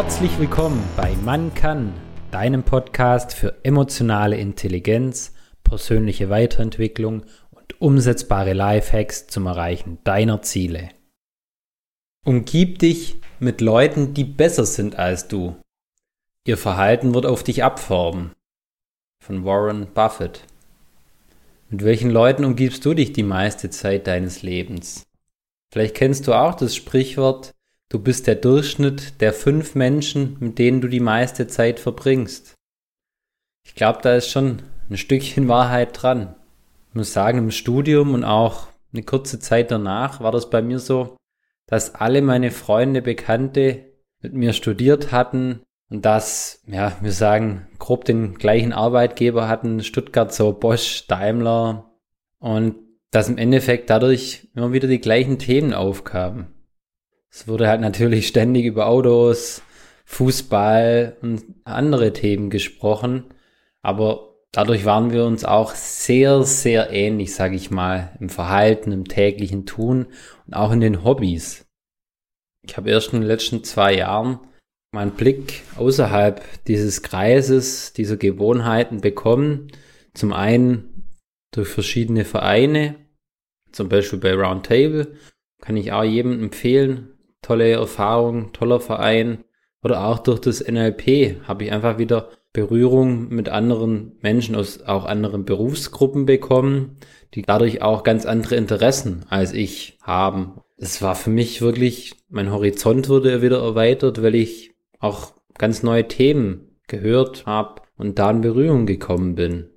Herzlich willkommen bei Man kann, deinem Podcast für emotionale Intelligenz, persönliche Weiterentwicklung und umsetzbare Lifehacks zum Erreichen deiner Ziele. Umgib dich mit Leuten, die besser sind als du. Ihr Verhalten wird auf dich abformen. Von Warren Buffett. Mit welchen Leuten umgibst du dich die meiste Zeit deines Lebens? Vielleicht kennst du auch das Sprichwort, du bist der Durchschnitt der fünf Menschen, mit denen du die meiste Zeit verbringst. Ich glaube, da ist schon ein Stückchen Wahrheit dran. Ich muss sagen, im Studium und auch eine kurze Zeit danach war das bei mir so, dass alle meine Freunde, Bekannte mit mir studiert hatten und dass, ja, wir sagen, grob den gleichen Arbeitgeber hatten, Stuttgart so Bosch, Daimler und dass im Endeffekt dadurch immer wieder die gleichen Themen aufkamen. Es wurde halt natürlich ständig über Autos, Fußball und andere Themen gesprochen, aber dadurch waren wir uns auch sehr, sehr ähnlich, sage ich mal, im Verhalten, im täglichen Tun und auch in den Hobbys. Ich habe erst in den letzten zwei Jahren meinen Blick außerhalb dieses Kreises, dieser Gewohnheiten bekommen. Zum einen durch verschiedene Vereine, zum Beispiel bei Roundtable, kann ich auch jedem empfehlen. Tolle Erfahrung, toller Verein. Oder auch durch das NLP habe ich einfach wieder Berührung mit anderen Menschen aus auch anderen Berufsgruppen bekommen, die dadurch auch ganz andere Interessen als ich haben. Es war für mich wirklich, mein Horizont wurde wieder erweitert, weil ich auch ganz neue Themen gehört habe und da in Berührung gekommen bin.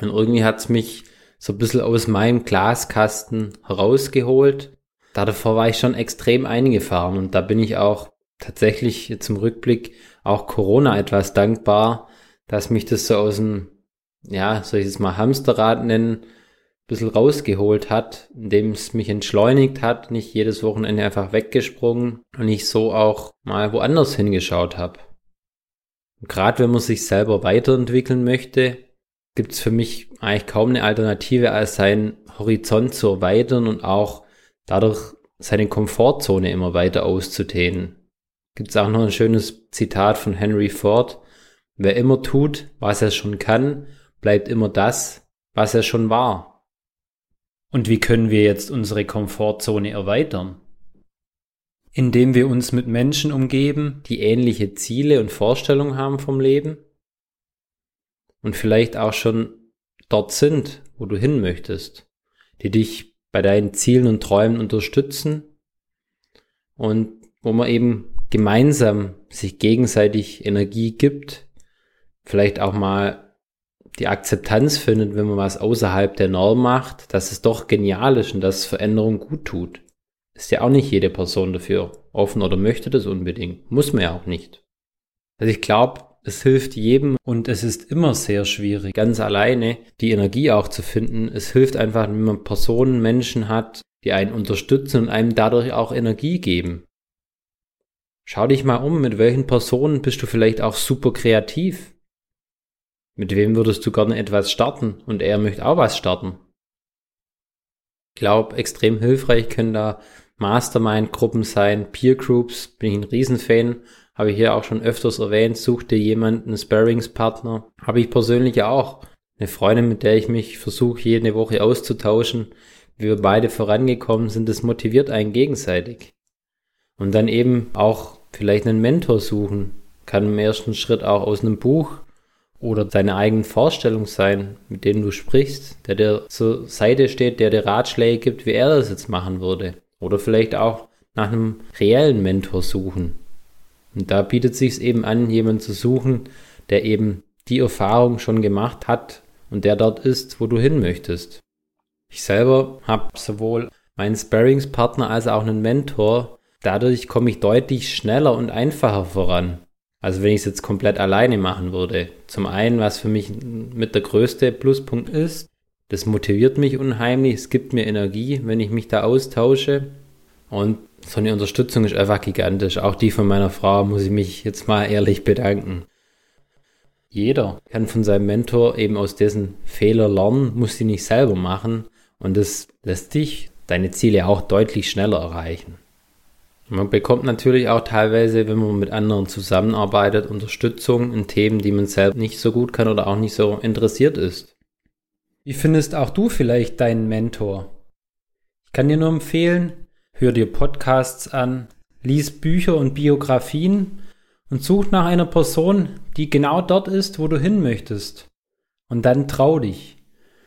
Und irgendwie hat's mich so ein bisschen aus meinem Glaskasten herausgeholt. Da davor war ich schon extrem eingefahren und da bin ich auch tatsächlich im Rückblick auch Corona etwas dankbar, dass mich das so aus dem, ja, soll ich es mal Hamsterrad nennen, bisschen rausgeholt hat, indem es mich entschleunigt hat, nicht jedes Wochenende einfach weggesprungen und ich so auch mal woanders hingeschaut habe. Gerade wenn man sich selber weiterentwickeln möchte, gibt es für mich eigentlich kaum eine Alternative, als seinen Horizont zu erweitern und auch dadurch seine Komfortzone immer weiter auszudehnen. Gibt es auch noch ein schönes Zitat von Henry Ford. Wer immer tut, was er schon kann, bleibt immer das, was er schon war. Und wie können wir jetzt unsere Komfortzone erweitern? Indem wir uns mit Menschen umgeben, die ähnliche Ziele und Vorstellungen haben vom Leben und vielleicht auch schon dort sind, wo du hin möchtest, die dich bei deinen Zielen und Träumen unterstützen und wo man eben gemeinsam sich gegenseitig Energie gibt, vielleicht auch mal die Akzeptanz findet, wenn man was außerhalb der Norm macht, dass es doch genial ist und dass Veränderung gut tut. Ist ja auch nicht jede Person dafür offen oder möchte das unbedingt. Muss man ja auch nicht. Also ich glaube, es hilft jedem und es ist immer sehr schwierig, ganz alleine die Energie auch zu finden. Es hilft einfach, wenn man Personen, Menschen hat, die einen unterstützen und einem dadurch auch Energie geben. Schau dich mal um, mit welchen Personen bist du vielleicht auch super kreativ. Mit wem würdest du gerne etwas starten und er möchte auch was starten? Ich glaube, extrem hilfreich können da Mastermind-Gruppen sein, Peer-Groups, bin ich ein Riesenfan, habe ich hier auch schon öfters erwähnt, such dir jemanden, Sparringspartner, habe ich persönlich auch. Eine Freundin, mit der ich mich versuche, jede Woche auszutauschen, wie wir beide vorangekommen sind, das motiviert einen gegenseitig. Und dann eben auch vielleicht einen Mentor suchen, kann im ersten Schritt auch aus einem Buch oder deine eigenen Vorstellungen sein, mit denen du sprichst, der dir zur Seite steht, der dir Ratschläge gibt, wie er das jetzt machen würde. Oder vielleicht auch nach einem reellen Mentor suchen. Und da bietet sich eben an, jemanden zu suchen, der eben die Erfahrung schon gemacht hat und der dort ist, wo du hin möchtest. Ich selber habe sowohl meinen Sparringspartner als auch einen Mentor. Dadurch komme ich deutlich schneller und einfacher voran. Also wenn ich es jetzt komplett alleine machen würde. Zum einen, was für mich mit der größte Pluspunkt ist, das motiviert mich unheimlich, es gibt mir Energie, wenn ich mich da austausche. Und so eine Unterstützung ist einfach gigantisch. Auch die von meiner Frau muss ich mich jetzt mal ehrlich bedanken. Jeder kann von seinem Mentor eben aus dessen Fehler lernen, muss sie nicht selber machen. Und das lässt dich deine Ziele auch deutlich schneller erreichen. Man bekommt natürlich auch teilweise, wenn man mit anderen zusammenarbeitet, Unterstützung in Themen, die man selbst nicht so gut kann oder auch nicht so interessiert ist. Wie findest auch du vielleicht deinen Mentor? Ich kann dir nur empfehlen, hör dir Podcasts an, lies Bücher und Biografien und such nach einer Person, die genau dort ist, wo du hin möchtest. Und dann trau dich.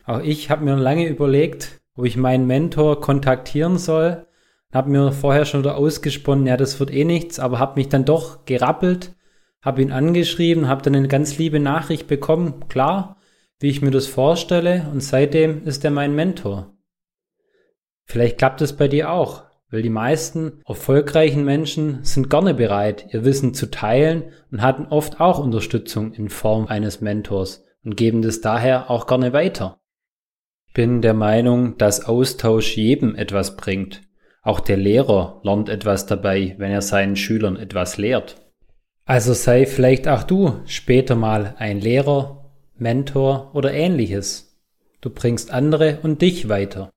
Auch ich habe mir lange überlegt, ob ich meinen Mentor kontaktieren soll, habe mir vorher schon wieder ausgesponnen, ja, das wird eh nichts, aber habe mich dann doch gerappelt, habe ihn angeschrieben, habe dann eine ganz liebe Nachricht bekommen, klar, wie ich mir das vorstelle und seitdem ist er mein Mentor. Vielleicht klappt es bei dir auch, weil die meisten erfolgreichen Menschen sind gerne bereit, ihr Wissen zu teilen und hatten oft auch Unterstützung in Form eines Mentors und geben das daher auch gerne weiter. Ich bin der Meinung, dass Austausch jedem etwas bringt. Auch der Lehrer lernt etwas dabei, wenn er seinen Schülern etwas lehrt. Also sei vielleicht auch du später mal ein Lehrer, Mentor oder ähnliches. Du bringst andere und dich weiter.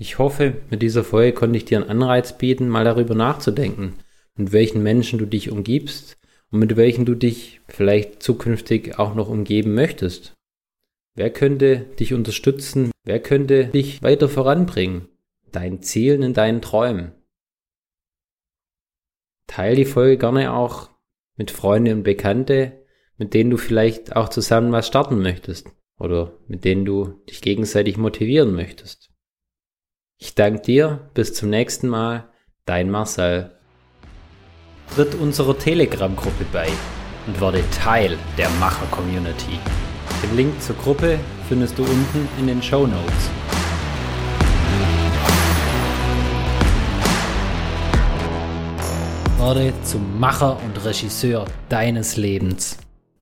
Ich hoffe, mit dieser Folge konnte ich dir einen Anreiz bieten, mal darüber nachzudenken, mit welchen Menschen du dich umgibst und mit welchen du dich vielleicht zukünftig auch noch umgeben möchtest. Wer könnte dich unterstützen? Wer könnte dich weiter voranbringen? Deinen Zielen in deinen Träumen. Teil die Folge gerne auch mit Freunden und Bekannte, mit denen du vielleicht auch zusammen was starten möchtest oder mit denen du dich gegenseitig motivieren möchtest. Ich danke dir, bis zum nächsten Mal, dein Marcel. Tritt unserer Telegram-Gruppe bei und werde Teil der Macher-Community. Den Link zur Gruppe findest du unten in den Show Notes. Werde zum Macher und Regisseur deines Lebens.